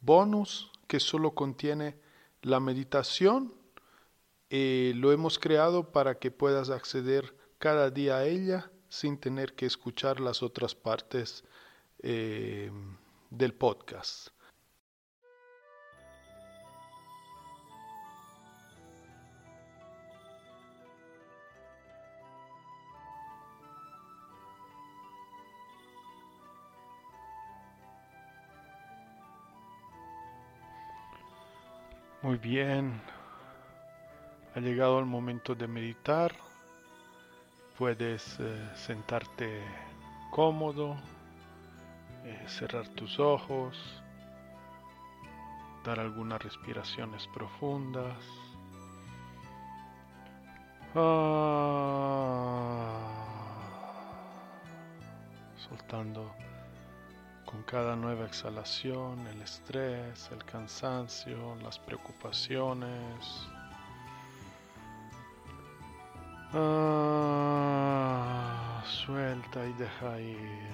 bonus que solo contiene la meditación y lo hemos creado para que puedas acceder cada día a ella sin tener que escuchar las otras partes eh, del podcast. Muy bien, ha llegado el momento de meditar. Puedes eh, sentarte cómodo, eh, cerrar tus ojos, dar algunas respiraciones profundas. Ah, soltando con cada nueva exhalación el estrés, el cansancio, las preocupaciones. Ah, suelta y deja ir.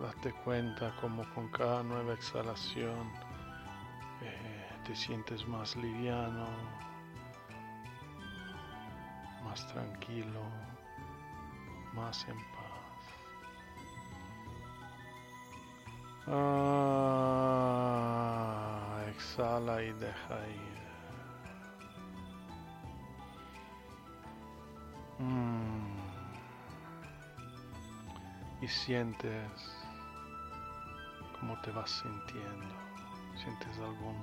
Date cuenta como con cada nueva exhalación eh, te sientes más liviano, más tranquilo, más en paz. Ah, exhala y deja ir. Mm. Y sientes cómo te vas sintiendo. ¿Sientes algún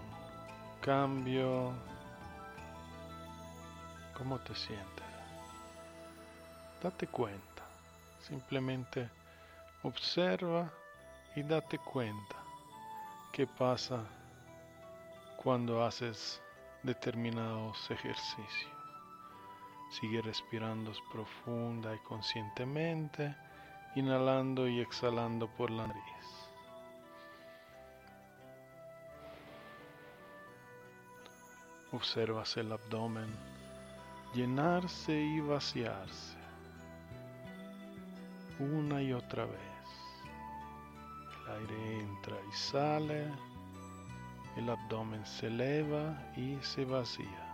cambio? ¿Cómo te sientes? Date cuenta. Simplemente observa y date cuenta qué pasa cuando haces determinados ejercicios. Sigue respirando profunda y conscientemente, inhalando y exhalando por la nariz. Observas el abdomen llenarse y vaciarse una y otra vez. El aire entra y sale, el abdomen se eleva y se vacía.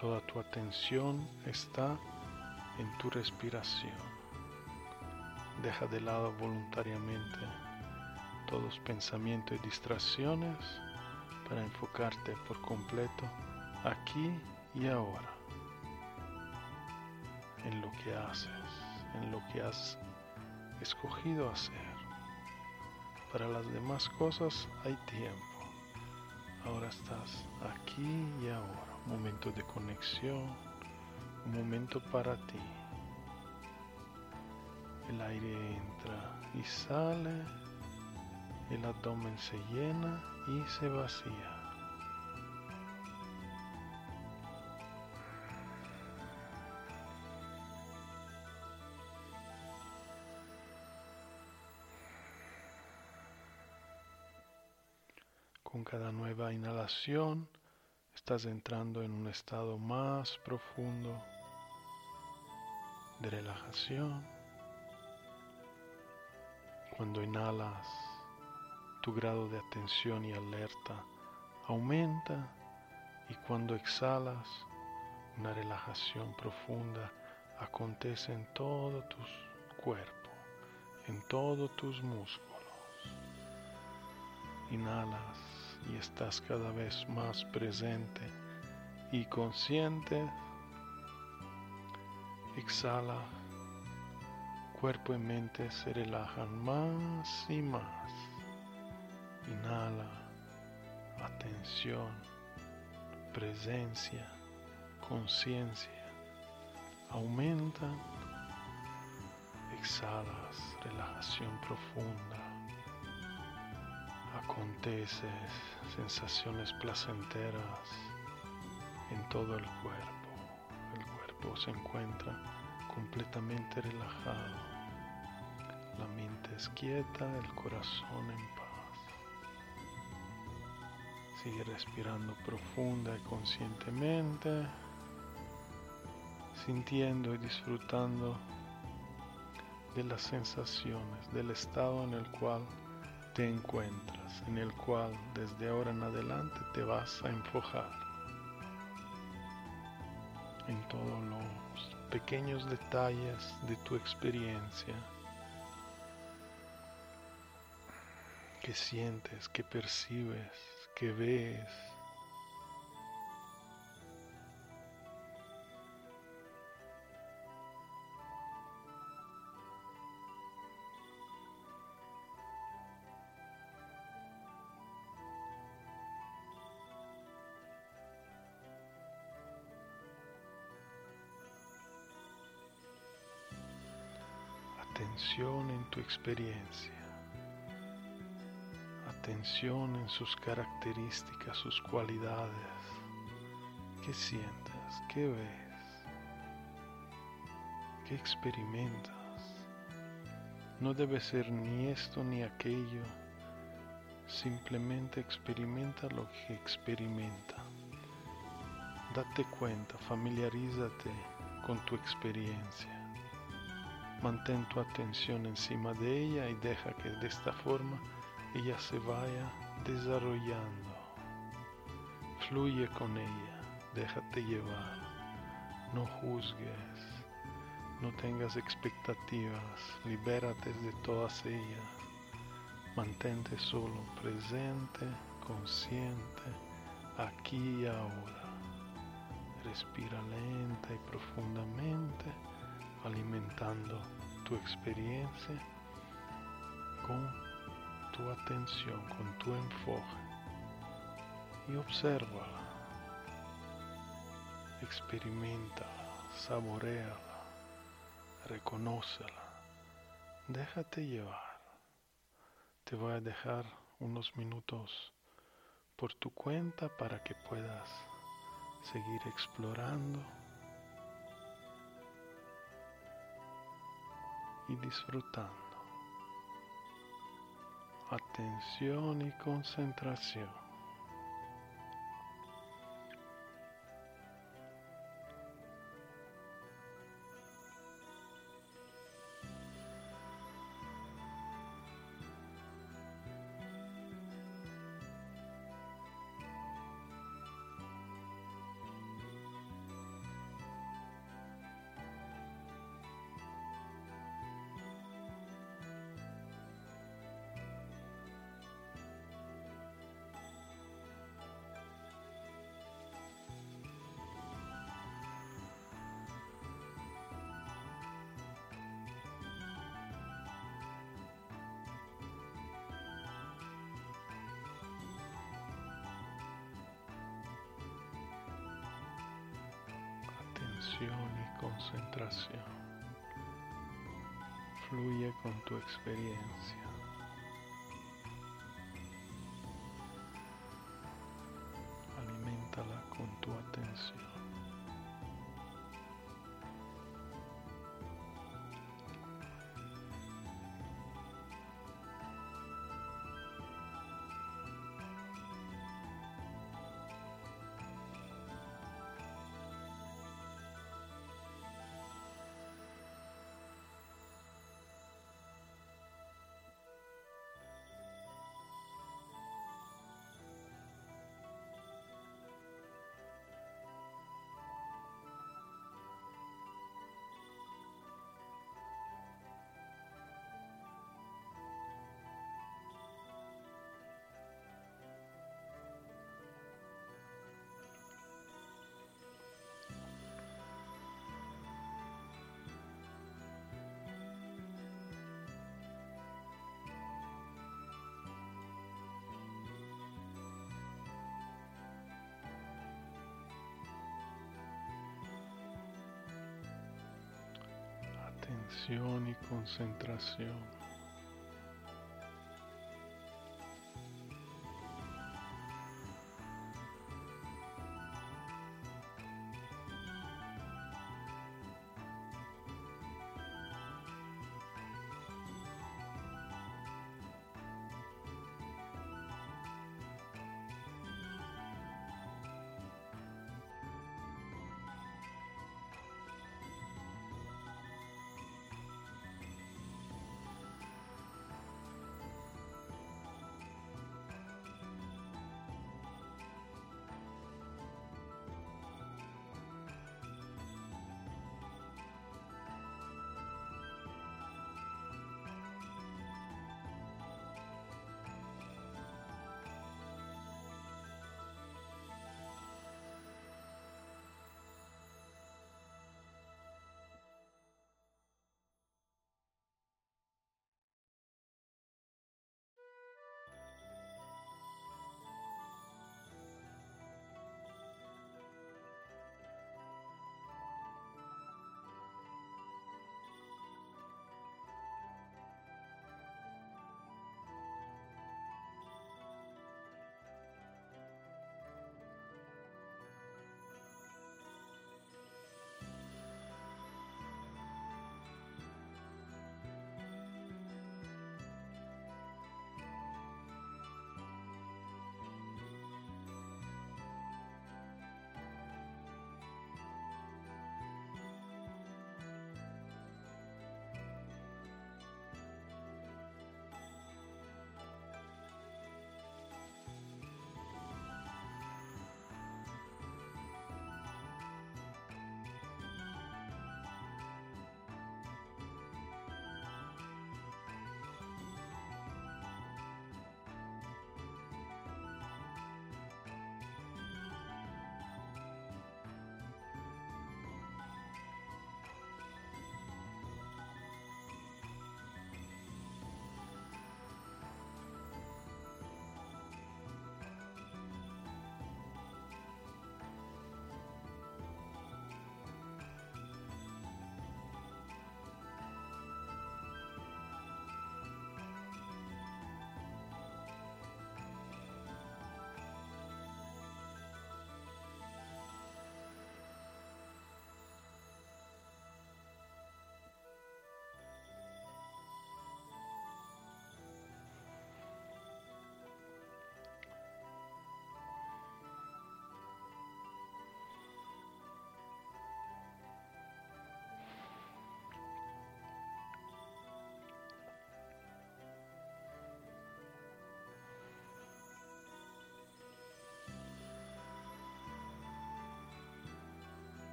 Toda tu atención está en tu respiración. Deja de lado voluntariamente todos pensamientos y distracciones para enfocarte por completo aquí y ahora en lo que haces, en lo que has escogido hacer. Para las demás cosas hay tiempo. Ahora estás aquí y ahora. Momento de conexión, un momento para ti. El aire entra y sale, el abdomen se llena y se vacía. Inhalación estás entrando en un estado más profundo de relajación. Cuando inhalas, tu grado de atención y alerta aumenta y cuando exhalas, una relajación profunda acontece en todo tu cuerpo, en todos tus músculos. Inhalas y estás cada vez más presente y consciente. Exhala. Cuerpo y mente se relajan más y más. Inhala. Atención. Presencia. Conciencia. Aumenta. Exhalas. Relajación profunda acontece sensaciones placenteras en todo el cuerpo. El cuerpo se encuentra completamente relajado. La mente es quieta, el corazón en paz. Sigue respirando profunda y conscientemente, sintiendo y disfrutando de las sensaciones, del estado en el cual te encuentras, en el cual desde ahora en adelante te vas a enfocar en todos los pequeños detalles de tu experiencia que sientes, que percibes, que ves. Atención en tu experiencia, atención en sus características, sus cualidades, qué sientes, qué ves, qué experimentas. No debe ser ni esto ni aquello, simplemente experimenta lo que experimenta. Date cuenta, familiarízate con tu experiencia. Mantén tu atención encima de ella y deja que de esta forma ella se vaya desarrollando. Fluye con ella, déjate llevar, no juzgues, no tengas expectativas, libérate de todas ellas. Mantente solo presente, consciente, aquí y ahora. Respira lenta y profundamente alimentando tu experiencia con tu atención, con tu enfoque y obsérvala, experimentala, saboreala, reconócela, déjate llevar. Te voy a dejar unos minutos por tu cuenta para que puedas seguir explorando y disfrutando. Atención y y concentración. Fluye con tu experiencia. Atención y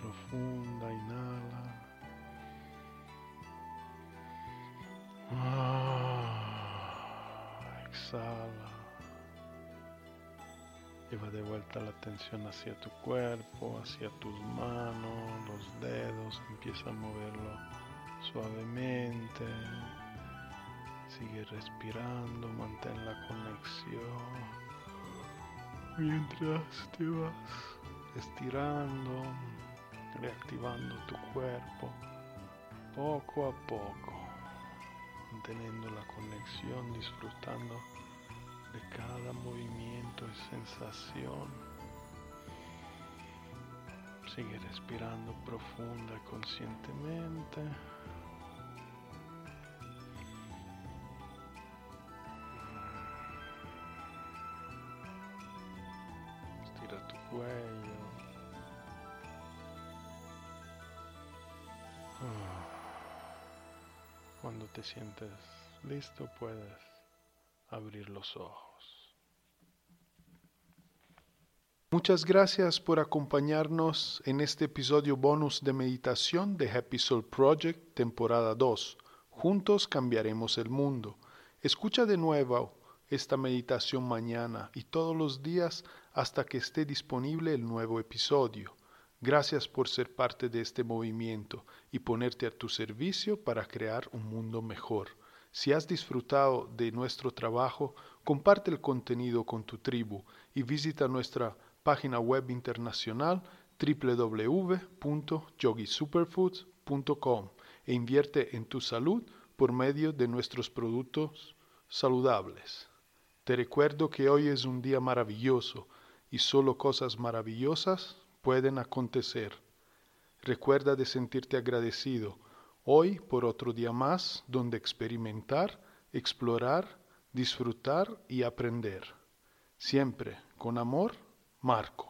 profunda, inhala. Ah, exhala. Lleva de vuelta la atención hacia tu cuerpo, hacia tus manos, los dedos. Empieza a moverlo suavemente. Sigue respirando, mantén la conexión mientras te vas estirando, reactivando tu cuerpo poco a poco, manteniendo la conexión, disfrutando de cada movimiento y sensación. Sigue respirando profunda y conscientemente. Te sientes listo puedes abrir los ojos. Muchas gracias por acompañarnos en este episodio bonus de meditación de Happy Soul Project temporada 2. Juntos cambiaremos el mundo. Escucha de nuevo esta meditación mañana y todos los días hasta que esté disponible el nuevo episodio. Gracias por ser parte de este movimiento y ponerte a tu servicio para crear un mundo mejor. Si has disfrutado de nuestro trabajo, comparte el contenido con tu tribu y visita nuestra página web internacional www.yogisuperfoods.com e invierte en tu salud por medio de nuestros productos saludables. Te recuerdo que hoy es un día maravilloso y solo cosas maravillosas pueden acontecer. Recuerda de sentirte agradecido hoy por otro día más donde experimentar, explorar, disfrutar y aprender. Siempre con amor, Marco.